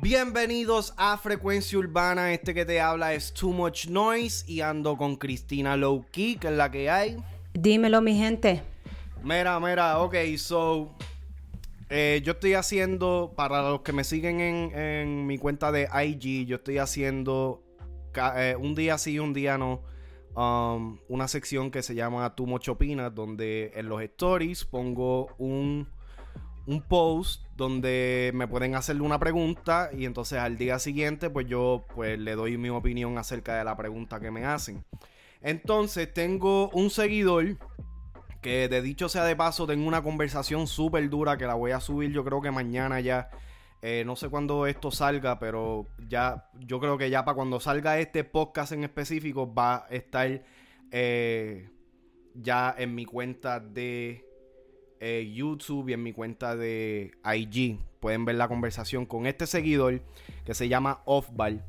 Bienvenidos a Frecuencia Urbana. Este que te habla es Too Much Noise y ando con Cristina Low Key, que es la que hay. Dímelo, mi gente. Mira, mira, ok, so. eh, yo estoy haciendo, para los que me siguen en, en mi cuenta de IG, yo estoy haciendo eh, un día sí, un día no. um, una sección que se llama Tu Much Opinas, donde en los stories pongo un, un post donde me pueden hacerle una pregunta y entonces al día siguiente pues yo pues le doy mi opinión acerca de la pregunta que me hacen. Entonces tengo un seguidor que de dicho sea de paso tengo una conversación súper dura que la voy a subir yo creo que mañana ya. Eh, no sé cuándo esto salga, pero ya yo creo que ya para cuando salga este podcast en específico va a estar eh, ya en mi cuenta de eh, YouTube y en mi cuenta de IG. Pueden ver la conversación con este seguidor que se llama Offball.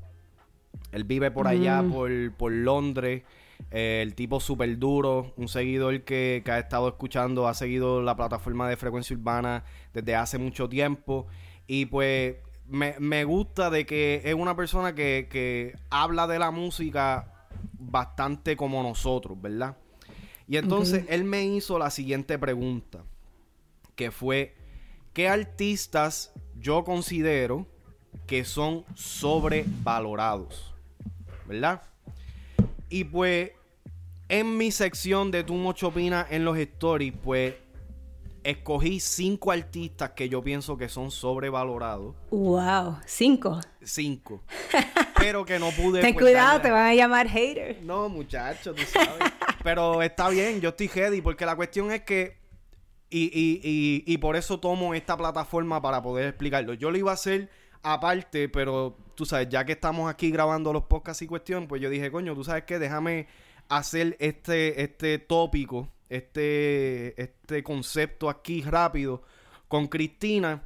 Él vive por allá, Mm. por, por Londres. Eh, el tipo súper duro. Un seguidor que, que ha estado escuchando, ha seguido la plataforma de frecuencia urbana desde hace mucho tiempo. Y pues me, me gusta de que es una persona que, que habla de la música bastante como nosotros, ¿verdad? Y entonces él me hizo la siguiente pregunta, que fue, ¿qué artistas yo considero que son sobrevalorados? ¿Verdad? Y pues, en mi sección de Tu Mucho Opina en los stories, pues, escogí cinco artistas que yo pienso que son sobrevalorados. Wow, cinco. Cinco. pero que no pude... Ten cuidado, te van a llamar hater. no, muchacho, tú sabes. Pero está bien, yo estoy ready, porque la cuestión es que. Y, y, y, y por eso tomo esta plataforma para poder explicarlo. Yo lo iba a hacer aparte, pero tú sabes, ya que estamos aquí grabando los podcasts y cuestión, pues yo dije, coño, tú sabes qué, déjame hacer este, este tópico, este, este concepto aquí rápido con Cristina.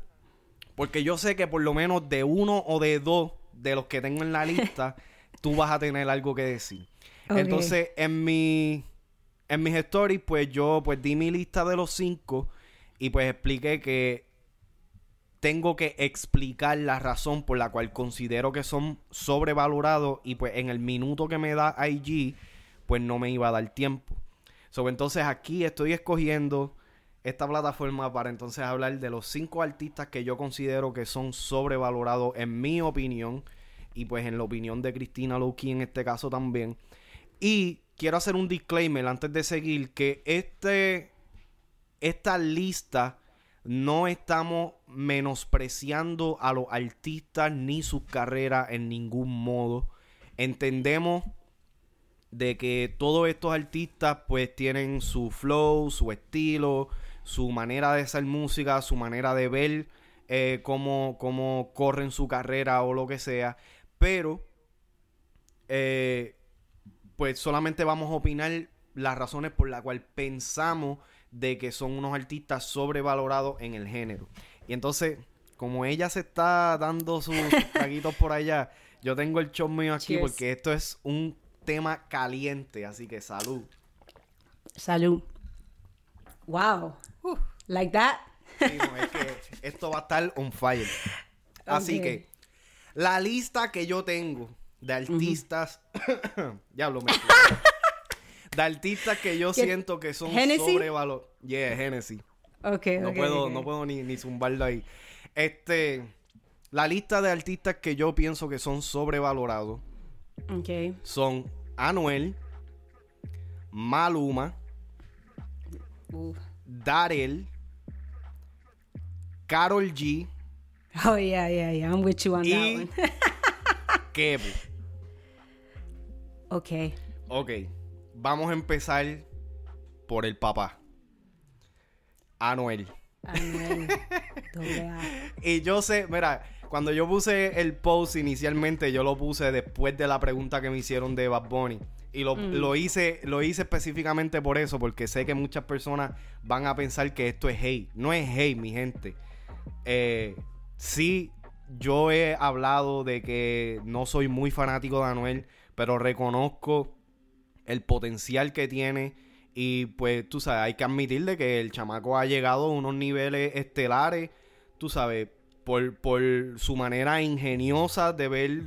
Porque yo sé que por lo menos de uno o de dos de los que tengo en la lista, tú vas a tener algo que decir. Entonces, en mi en mis stories, pues yo pues di mi lista de los cinco y pues expliqué que tengo que explicar la razón por la cual considero que son sobrevalorados y pues en el minuto que me da IG, pues no me iba a dar tiempo. So, entonces aquí estoy escogiendo esta plataforma para entonces hablar de los cinco artistas que yo considero que son sobrevalorados en mi opinión y pues en la opinión de Cristina Lowkey en este caso también. Y quiero hacer un disclaimer antes de seguir que este esta lista no estamos menospreciando a los artistas ni sus carreras en ningún modo. Entendemos de que todos estos artistas pues tienen su flow, su estilo, su manera de hacer música, su manera de ver eh, cómo, cómo corren su carrera o lo que sea. Pero eh, pues solamente vamos a opinar las razones por las cuales pensamos de que son unos artistas sobrevalorados en el género. Y entonces, como ella se está dando sus traguitos por allá, yo tengo el show mío aquí Cheers. porque esto es un tema caliente, así que salud. Salud. Wow. Like that. Sí, no, es que esto va a estar on fire. Así que, la lista que yo tengo de artistas. ya lo mezclé. De artistas que yo ¿Qué? siento que son sobrevalorados. Yeah, Genesis. Ok, No puedo, no puedo ni, ni zumbarlo ahí. Este. La lista de artistas que yo pienso que son sobrevalorados son Anuel, Maluma, Uf. Darel, Carol G Oh, yeah, yeah, yeah. I'm with you on that one. Kevo. Ok. Ok, vamos a empezar por el papá. Anuel. Anuel. Y yo sé, mira, cuando yo puse el post inicialmente, yo lo puse después de la pregunta que me hicieron de Bad Bunny. Y lo, lo hice, lo hice específicamente por eso, porque sé que muchas personas van a pensar que esto es hate. No es hate, mi gente. Eh, sí, yo he hablado de que no soy muy fanático de Anuel, pero reconozco el potencial que tiene. Y pues, tú sabes, hay que admitirle que el chamaco ha llegado a unos niveles estelares. Tú sabes, por, por su manera ingeniosa de ver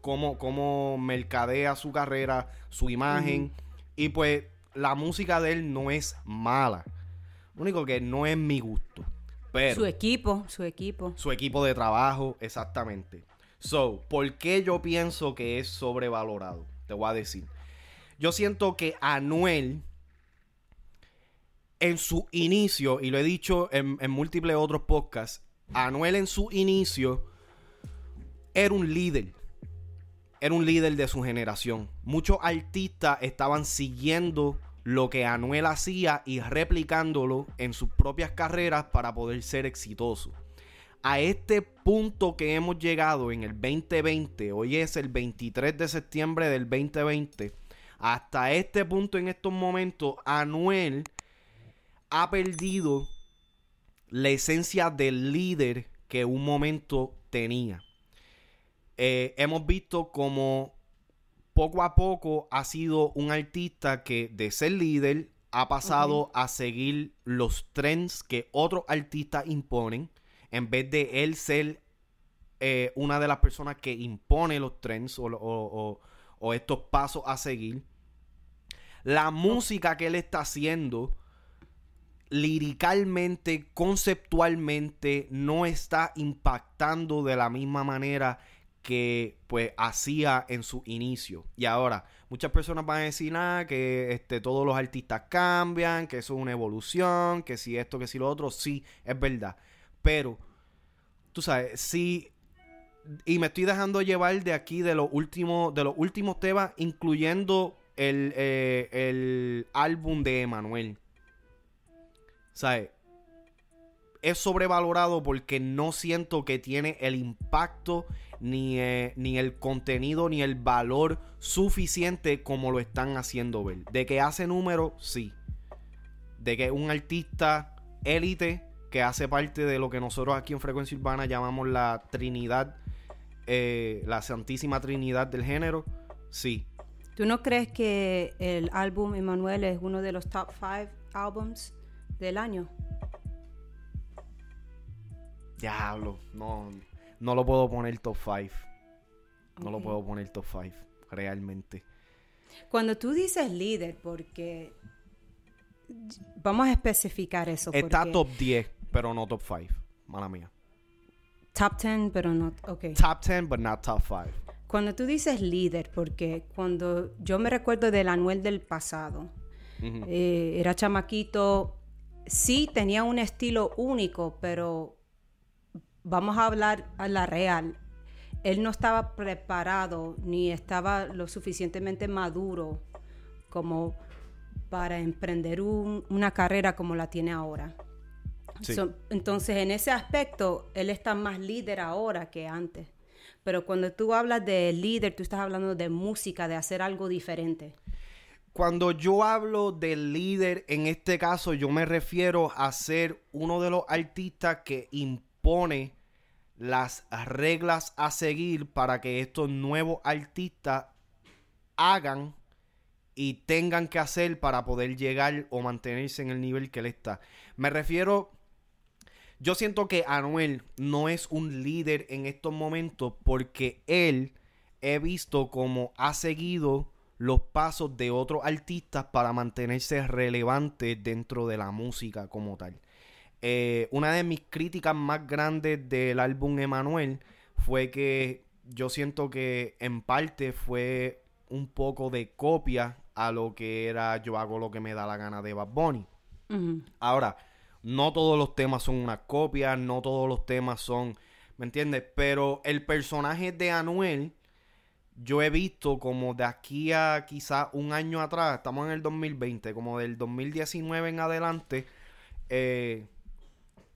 cómo, cómo mercadea su carrera, su imagen. Y pues la música de él no es mala. Lo único que no es mi gusto. Pero Su equipo, su equipo. su equipo de trabajo, exactamente. So, ¿por qué yo pienso que es sobrevalorado? Te voy a decir. Yo siento que Anuel, en su inicio, y lo he dicho en, múltiples otros podcasts, Anuel en su inicio era un líder. Era un líder de su generación. Muchos artistas estaban siguiendo lo que Anuel hacía y replicándolo en sus propias carreras para poder ser exitoso. A este punto que hemos llegado en el 2020, hoy es el 23 de septiembre del 2020, hasta este punto en estos momentos, Anuel ha perdido la esencia del líder que un momento tenía. Eh, hemos visto como poco a poco ha sido un artista que de ser líder ha pasado a seguir los trends que otros artistas imponen en vez de él ser eh, una de las personas que impone los trends o, o- o- o estos pasos a seguir. La música que él está haciendo liricalmente, conceptualmente, no está impactando de la misma manera que pues hacía en su inicio. Y ahora, muchas personas van a decir nada, que este, todos los artistas cambian, que eso es una evolución, que si esto, que si lo otro, sí, es verdad. Pero, tú sabes, sí, y me estoy dejando llevar de aquí de los últimos, de los últimos temas, incluyendo el, eh, el álbum de Emanuel. ¿Sabes? Es sobrevalorado porque no siento que tiene el impacto, ni, eh, ni el contenido, ni el valor suficiente como lo están haciendo ver. De que hace números, sí. De que un artista élite que hace parte de lo que nosotros aquí en Frecuencia Urbana llamamos la Trinidad, eh, la Santísima Trinidad del género, sí. ¿Tú no crees que el álbum Emanuel es uno de los top 5 álbums del año? Diablo, no, no lo puedo poner top 5. No lo puedo poner top 5, realmente. Cuando tú dices líder, porque vamos a especificar eso. Está top 10, pero no top 5. Mala mía. top 10, pero no. Ok. Top 10, but not top 5. Cuando tú dices líder, porque cuando yo me recuerdo del Anuel del pasado, eh, era chamaquito, sí tenía un estilo único, pero vamos a hablar a la real. Él no estaba preparado ni estaba lo suficientemente maduro como para emprender un- una carrera como la tiene ahora. Sí. So, entonces, en ese aspecto, él está más líder ahora que antes. Pero cuando tú hablas de líder, tú estás hablando de música, de hacer algo diferente. Cuando yo hablo del líder, en este caso yo me refiero a ser uno de los artistas que impone las reglas a seguir para que estos nuevos artistas hagan y tengan que hacer para poder llegar o mantenerse en el nivel que él está. Me refiero, yo siento que Anuel no es un líder en estos momentos porque él he visto como ha seguido los pasos de otros artistas para mantenerse relevante dentro de la música como tal. Eh, una de mis críticas más grandes del álbum Emanuel fue que yo siento que en parte fue un poco de copia a lo que era yo hago lo que me da la gana de Bad Bunny. Ahora, no todos los temas son una copia, no todos los temas son, ¿me entiendes? Pero el personaje de Anuel, yo he visto como de aquí a quizá un año atrás, estamos en el 2020, como del 2019 en adelante, eh,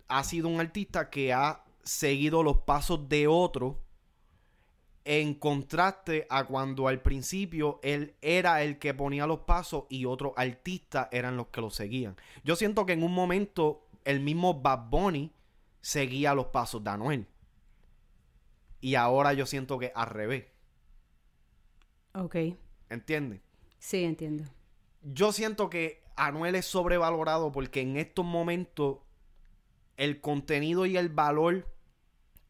ha sido un artista que ha seguido los pasos de otro en contraste a cuando al principio él era el que ponía los pasos y otros artistas eran los que lo seguían. Yo siento que en un momento el mismo Bad Bunny seguía los pasos de Anuel. Y ahora yo siento que al revés. Ok, ¿Entiendes? sí, entiendo. Yo siento que Anuel es sobrevalorado porque en estos momentos el contenido y el valor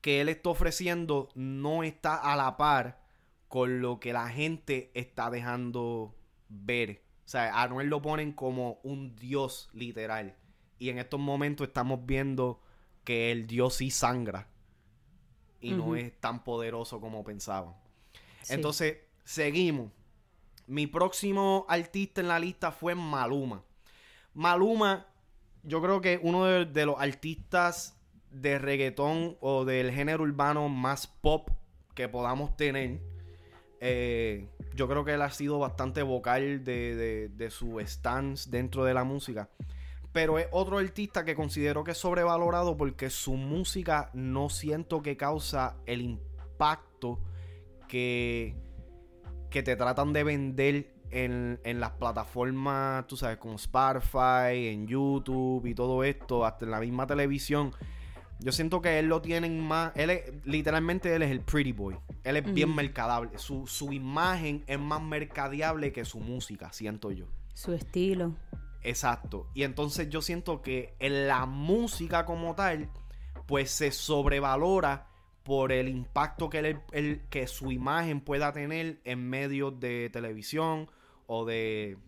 que él está ofreciendo no está a la par con lo que la gente está dejando ver. O sea, a Noel lo ponen como un dios literal. Y en estos momentos estamos viendo que el dios sí sangra. Y no es tan poderoso como pensaban. Entonces, seguimos. Mi próximo artista en la lista fue Maluma. Maluma, yo creo que uno de, los artistas de reggaetón o del género urbano más pop que podamos tener. Eh, yo creo que él ha sido bastante vocal de, de, su stance dentro de la música. Pero es otro artista que considero que es sobrevalorado porque su música no siento que causa el impacto que, que te tratan de vender en, las plataformas, tú sabes, como Spotify, en YouTube y todo esto, hasta en la misma televisión. Yo siento que él lo tienen más. Él es, literalmente, él es el pretty boy. Él es bien mercadable. Su, su imagen es más mercadeable que su música, siento yo. Su estilo. Exacto. Y entonces yo siento que en la música como tal, pues se sobrevalora por el impacto que, que su imagen pueda tener en medios de televisión o de,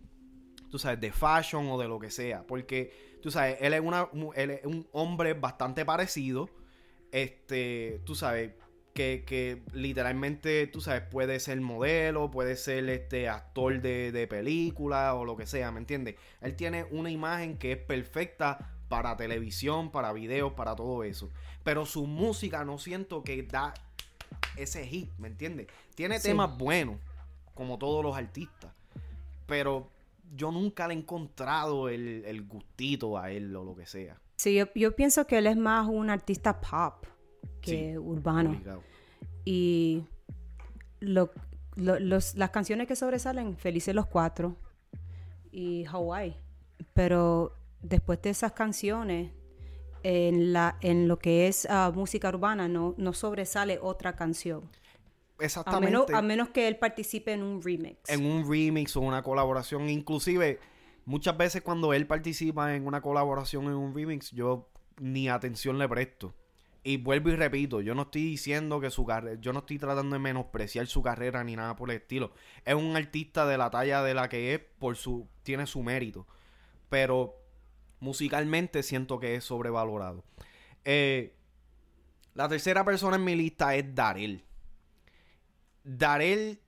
tú sabes, de fashion o de lo que sea. Porque, tú sabes, él es, una, él es un hombre bastante parecido. Este, tú sabes, que, que, literalmente, tú sabes, puede ser modelo, puede ser este actor de, de película o lo que sea, ¿me entiendes? Él tiene una imagen que es perfecta para televisión, para videos, para todo eso. Pero su música no siento que da ese hit, ¿me entiendes? Tiene temas buenos, como todos los artistas. Pero yo nunca le he encontrado el, gustito a él o lo que sea. Sí, yo, pienso que él es más un artista pop que urbano. Y las canciones que sobresalen, Felices los Cuatro y Hawaii. Pero después de esas canciones, en, la, en lo que es ah, música urbana, no, no sobresale otra canción. Exactamente. A menos, que él participe en un remix. En un remix o una colaboración. Inclusive, muchas veces cuando él participa en una colaboración en un remix, yo ni atención le presto. Y vuelvo y repito, yo no estoy diciendo que su carrera, yo no estoy tratando de menospreciar su carrera ni nada por el estilo. Es un artista de la talla de la que es, por su, tiene su mérito. Pero musicalmente siento que es sobrevalorado. Eh, la tercera persona en mi lista es Darel. Darel,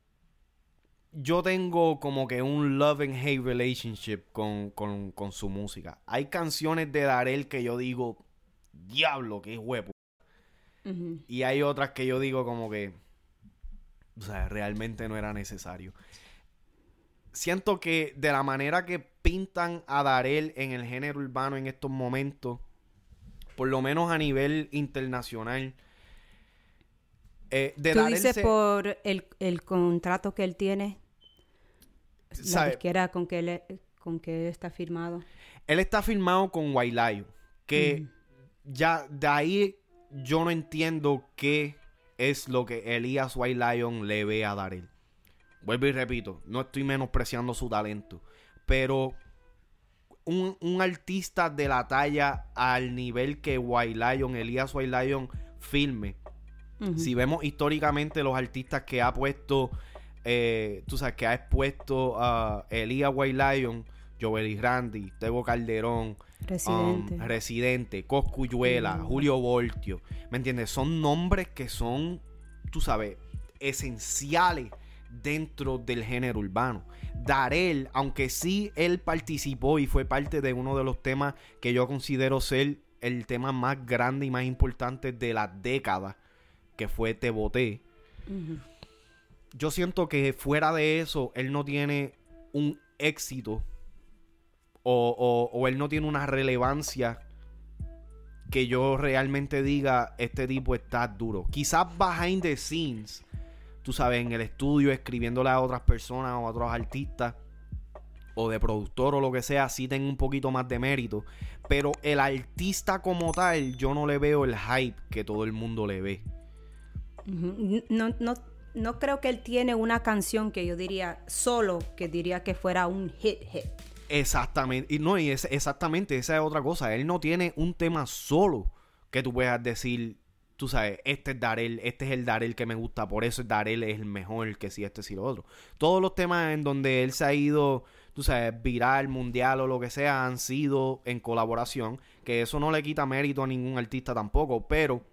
yo tengo como que un love and hate relationship con, su música. Hay canciones de Darel que yo digo, diablo, qué huevo. Y hay otras que yo digo como que, o sea, realmente no era necesario siento que de la manera que pintan a Darel en el género urbano en estos momentos, por lo menos a nivel internacional. Eh, de ¿Tú dices por el, contrato que él tiene? La con que, él, con que está firmado. Él está firmado con Wailayo. Que ya de ahí yo no entiendo qué es lo que Elías White Lion le ve a Darel. Vuelvo y repito, no estoy menospreciando su talento, pero un, artista de la talla al nivel que White Lion, Elías White Lion, filme. Si vemos históricamente los artistas que ha puesto, eh, tú sabes, que ha expuesto a Elías White Lion, Joel Randy, Tego Calderón, Residente, um, Residente Coscuyuela, Julio Voltio, ¿me entiendes? Son nombres que son, tú sabes, esenciales dentro del género urbano. Darel, aunque sí él participó y fue parte de uno de los temas que yo considero ser el tema más grande y más importante de la década, que fue Te Boté. Yo siento que fuera de eso, él no tiene un éxito o, o él no tiene una relevancia que yo realmente diga, este tipo está duro. Quizás behind the scenes tú sabes, en el estudio, escribiéndole a otras personas o a otros artistas o de productor o lo que sea, sí tengo un poquito más de mérito. Pero el artista como tal, yo no le veo el hype que todo el mundo le ve. No, no, no creo que él tiene una canción que yo diría solo, que diría que fuera un hit hit. Exactamente. Y no, y es, exactamente, esa es otra cosa. Él no tiene un tema solo que tú puedas decir, tú sabes, este es Darel, este es el Darel que me gusta, por eso Darel es el mejor que si este si lo otro. Todos los temas en donde él se ha ido, tú sabes, viral, mundial o lo que sea, han sido en colaboración, que eso no le quita mérito a ningún artista tampoco, pero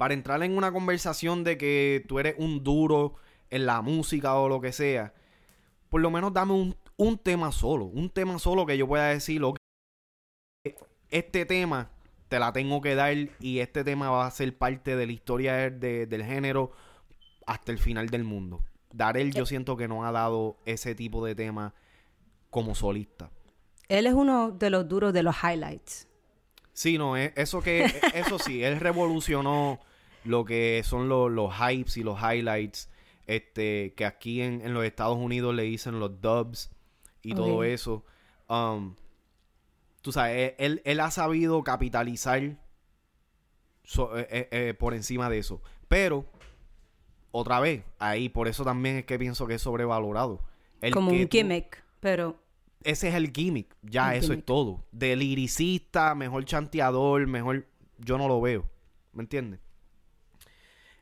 para entrar en una conversación de que tú eres un duro en la música o lo que sea, por lo menos dame un, un tema solo, un tema solo que yo pueda decir, ok, este tema te la tengo que dar y este tema va a ser parte de la historia de- del género hasta el final del mundo. Darel yo siento que no ha dado ese tipo de tema como solista. Él es uno de los duros de los highlights. Sí, no, e- eso que, e- eso sí, él revolucionó lo que son los, los hypes y los highlights, este, que aquí en, en los Estados Unidos le dicen los dubs y todo eso. Um, tú sabes, e- él, él ha sabido capitalizar so- eh, eh, eh, por encima de eso. Pero, otra vez, ahí, por eso también es que pienso que es sobrevalorado. El como que un tú- gimmick, pero ese es el gimmick. Ya, eso es todo. De liricista, mejor chanteador, mejor. Yo no lo veo. ¿Me entiendes?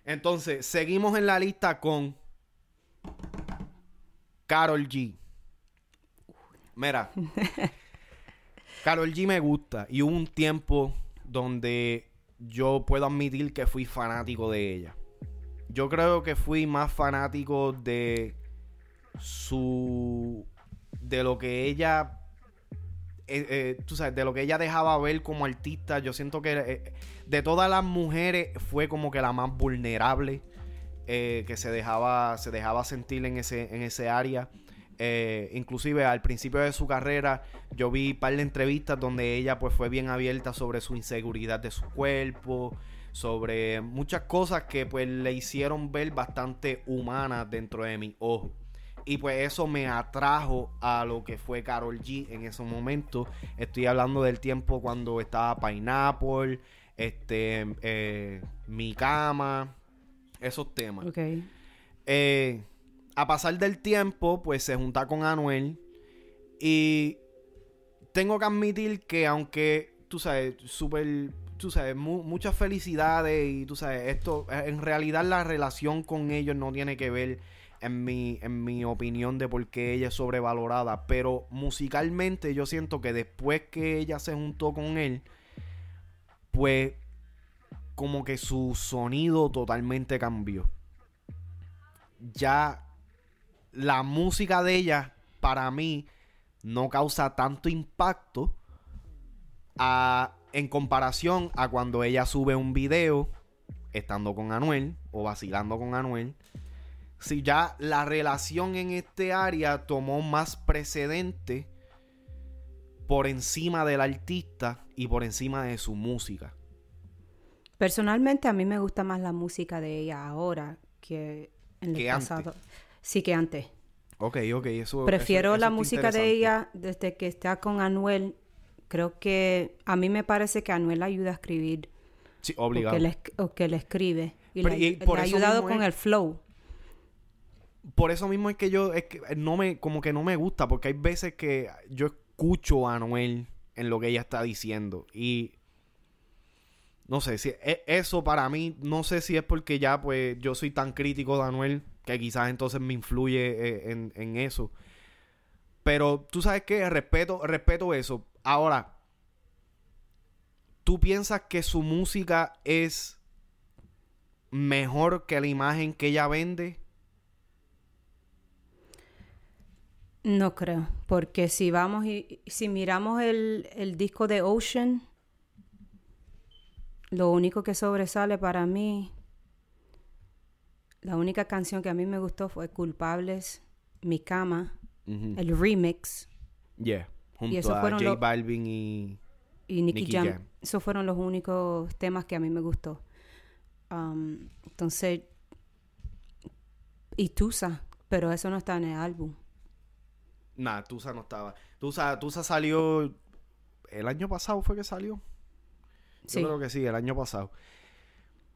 Entonces, seguimos en la lista con. Carol G. Mira. Carol G me gusta. Y hubo un tiempo donde yo puedo admitir que fui fanático de ella. Yo creo que fui más fanático de su de lo que ella eh, eh, tú sabes de lo que ella dejaba ver como artista yo siento que eh, de todas las mujeres fue como que la más vulnerable que se dejaba se dejaba sentir en ese en ese área. Inclusive al principio de su carrera yo vi un par de entrevistas donde ella pues fue bien abierta sobre su inseguridad de su cuerpo sobre muchas cosas que pues le hicieron ver bastante humana dentro de mi ojo y pues eso me atrajo a lo que fue Carol G en ese momento. Estoy hablando del tiempo cuando estaba Pineapple, este, eh, Mi Cama, esos temas. ok. Eh, a pasar del tiempo, pues se junta con Anuel. Y tengo que admitir que aunque, tú sabes, súper, tú sabes, mu- muchas felicidades y tú sabes, esto, en realidad la relación con ellos no tiene que ver en mi, en mi opinión de por qué ella es sobrevalorada. Pero musicalmente yo siento que después que ella se juntó con él, pues como que su sonido totalmente cambió. Ya la música de ella para mí no causa tanto impacto a- en comparación a cuando ella sube un video estando con Anuel o vacilando con Anuel. Si ya la relación en este área tomó más precedente por encima del artista y por encima de su música. Personalmente a mí me gusta más la música de ella ahora que en el Que antes. pasado. Sí, que antes. Ok, ok, eso. Prefiero eso- eso la música de ella desde que está con Anuel. Creo que a mí me parece que Anuel la ayuda a escribir Sí, o obligado. que, le, o que le escribe. Y Pero- le, y por le ha ayudado con es- el flow. Por eso mismo es que yo, es que no me, como que no me gusta, porque hay veces que yo escucho a Anuel en lo que ella está diciendo y no sé, si e- eso para mí, no sé si es porque ya pues yo soy tan crítico de Anuel que quizás entonces me influye eh, en, en eso. Pero tú sabes que respeto, respeto eso. Ahora, ¿tú piensas que su música es mejor que la imagen que ella vende? No creo, porque si vamos y si miramos el, el disco de Ocean, lo único que sobresale para mí, la única canción que a mí me gustó fue Culpables, Mi Cama, el remix Yeah. Junto esos a fueron J Balvin y... y Nicky, Nicky Jam. Jam. Esos fueron los únicos temas que a mí me gustó. Um, entonces, y Tusa, pero eso no está en el álbum. Nah, Tusa no estaba. Tusa, Tusa salió... ¿El año pasado fue que salió? Sí. Yo creo que sí, el año pasado.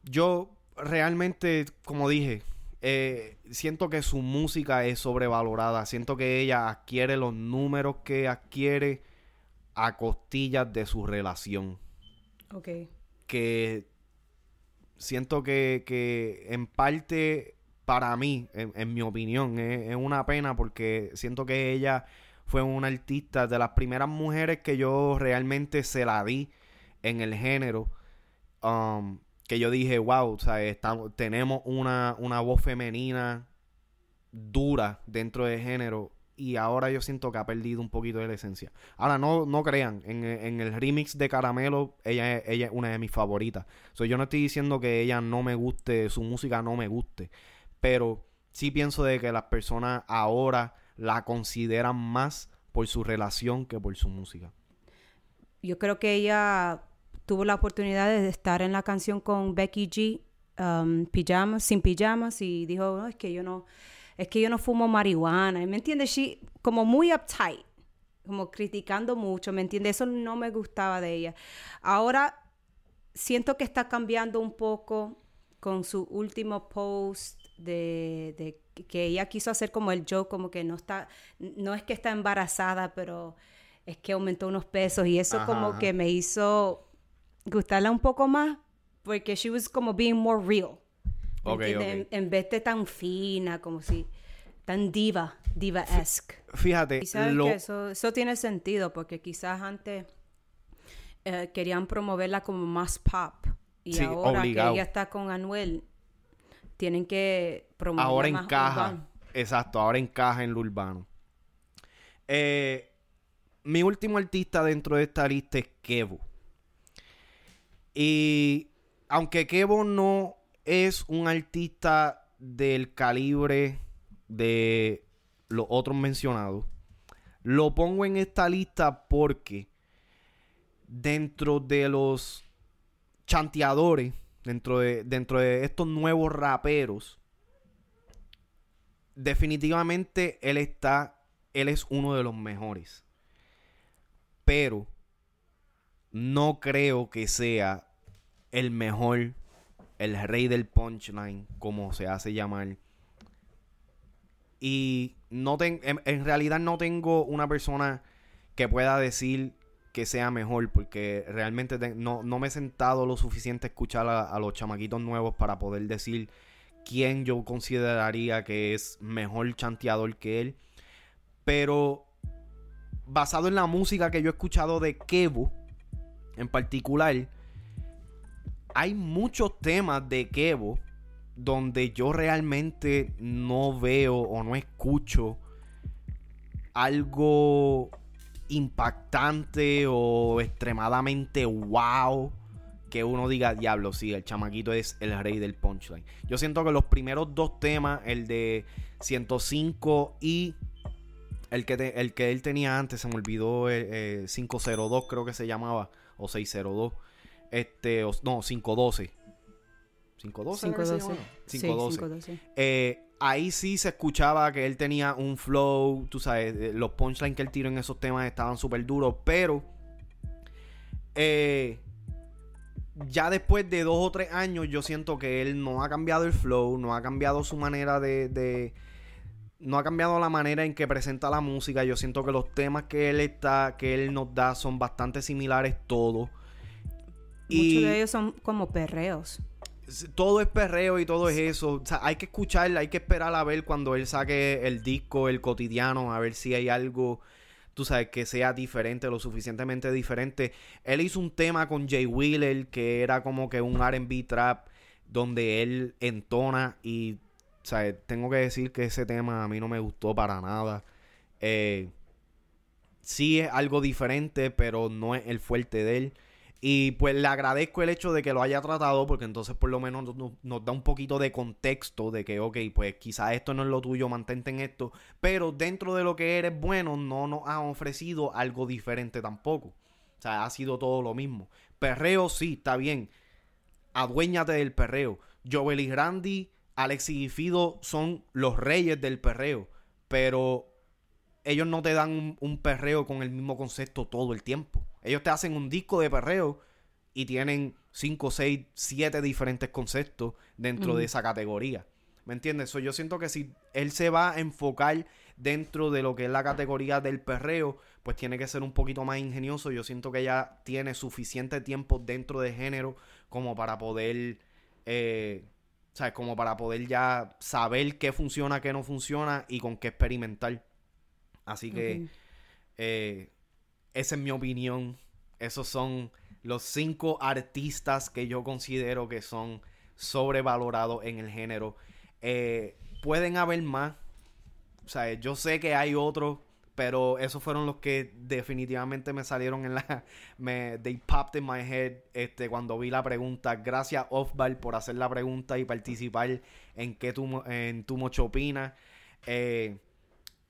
Yo realmente, como dije, eh, siento que su música es sobrevalorada. Siento que ella adquiere los números que adquiere a costillas de su relación. Ok. Que siento que, que en parte, para mí, en, mi opinión, es, una pena porque siento que ella fue una artista de las primeras mujeres que yo realmente se la di en el género. Um, que yo dije, wow, o sea, tenemos una, una voz femenina dura dentro del género y ahora yo siento que ha perdido un poquito de la esencia. Ahora, no, no crean, en, el remix de Caramelo, ella, ella es una de mis favoritas. So, yo no estoy diciendo que ella no me guste, su música no me guste, pero sí pienso de que las personas ahora la consideran más por su relación que por su música. Yo creo que ella tuvo la oportunidad de estar en la canción con Becky G, um, pijamas, sin pijamas, y dijo, no, es que yo no, es que yo no fumo marihuana, ¿me entiendes? She, como muy uptight, como criticando mucho, ¿me entiendes? Eso no me gustaba de ella. Ahora siento que está cambiando un poco con su último post de, de, que ella quiso hacer como el joke, como que no está, no es que está embarazada, pero es que aumentó unos pesos y eso como que me hizo gustarla un poco más porque she was como being more real. En, vez de tan fina, como si tan diva, diva-esque. Fíjate, eso, eso tiene sentido porque quizás antes eh, querían promoverla como más pop. Y ahora que ella está con Anuel tienen que promoverla ahora encaja, exacto, ahora encaja en lo urbano. Eh, mi último artista dentro de esta lista es Kevo. Y aunque Kevo no es un artista del calibre de los otros mencionados, lo pongo en esta lista porque dentro de los chanteadores, dentro de, dentro de estos nuevos raperos, definitivamente él está, él es uno de los mejores. Pero no creo que sea el mejor, el rey del punchline, como se hace llamar. Y no en, realidad no tengo una persona que pueda decir que sea mejor, porque realmente no, me he sentado lo suficiente a escuchar a, los chamaquitos nuevos para poder decir quién yo consideraría que es mejor chanteador que él. Pero basado en la música que yo he escuchado de Kevo, en particular, hay muchos temas de Kevo donde yo realmente no veo o no escucho algo impactante o extremadamente wow que uno diga, diablo, sí, el chamaquito es el rey del punchline. Yo siento que los primeros dos temas, el de 105 y el que, el que él tenía antes, se me olvidó, eh, 502 eh, creo que se llamaba, o 602. Este, no, 512. 512. 512. 512. Eh, ahí sí se escuchaba que él tenía un flow, tú sabes, eh, los punchlines que él tiró en esos temas estaban súper duros, pero eh, ya después de dos o tres años yo siento que él no ha cambiado el flow, no ha cambiado su manera de, de no ha cambiado la manera en que presenta la música. Yo siento que los temas que él está, que él nos da son bastante similares todos. Muchos de ellos son como perreos. Todo es perreo y todo es eso. O sea, hay que escucharla, hay que esperar a ver cuando él saque el disco, el cotidiano, a ver si hay algo, tú sabes, que sea diferente, lo suficientemente diferente. Él hizo un tema con Jay Wheeler que era como que un RB trap donde él entona y, sea, tengo que decir que ese tema a mí no me gustó para nada. Eh, sí es algo diferente, pero no es el fuerte de él. Y pues le agradezco el hecho de que lo haya tratado, porque entonces por lo menos nos, da un poquito de contexto de que, ok, pues quizás esto no es lo tuyo, mantente en esto, pero dentro de lo que eres bueno, no nos ha ofrecido algo diferente tampoco. O sea, ha sido todo lo mismo. Perreo, sí, está bien. Aduéñate del perreo. Joel y Randy, Alexis y Fido son los reyes del perreo, pero ellos no te dan un perreo con el mismo concepto todo el tiempo. Ellos te hacen un disco de perreo y tienen 5, 6, 7 diferentes conceptos dentro de esa categoría. ¿Me entiendes? So, yo siento que si él se va a enfocar dentro de lo que es la categoría del perreo, pues tiene que ser un poquito más ingenioso. Yo siento que ya tiene suficiente tiempo dentro de género como para poder, eh, ¿sabes? Como para poder ya saber qué funciona, qué no funciona y con qué experimentar. Así que eh, esa es mi opinión. Esos son los cinco artistas que yo considero que son sobrevalorados en el género. Eh, pueden haber más. O sea, yo sé que hay otros, pero esos fueron los que definitivamente me salieron en la. Me, they popped in my head este, cuando vi la pregunta. Gracias, Offbal, por hacer la pregunta y participar en qué tú, en tu mocho opinas. Eh,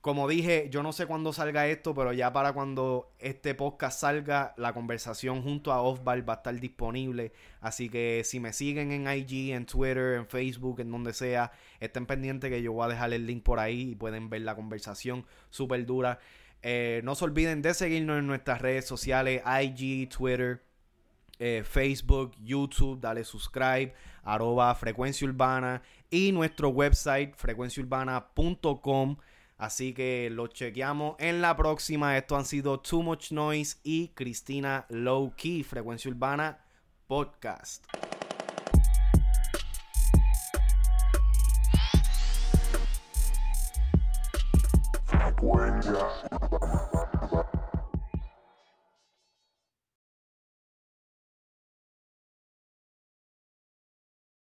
como dije, yo no sé cuándo salga esto, pero ya para cuando este podcast salga, la conversación junto a Offball va a estar disponible. Así que si me siguen en IG, en Twitter, en Facebook, en donde sea, estén pendientes que yo voy a dejar el link por ahí y pueden ver la conversación súper dura. Eh, no se olviden de seguirnos en nuestras redes sociales, IG, Twitter, eh, Facebook, YouTube, dale subscribe, arroba frecuencia urbana y nuestro website frecuenciaurbana.com. Así que lo chequeamos en la próxima. Esto han sido Too Much Noise y Cristina Low Key, Frecuencia Urbana Podcast. Frecuencia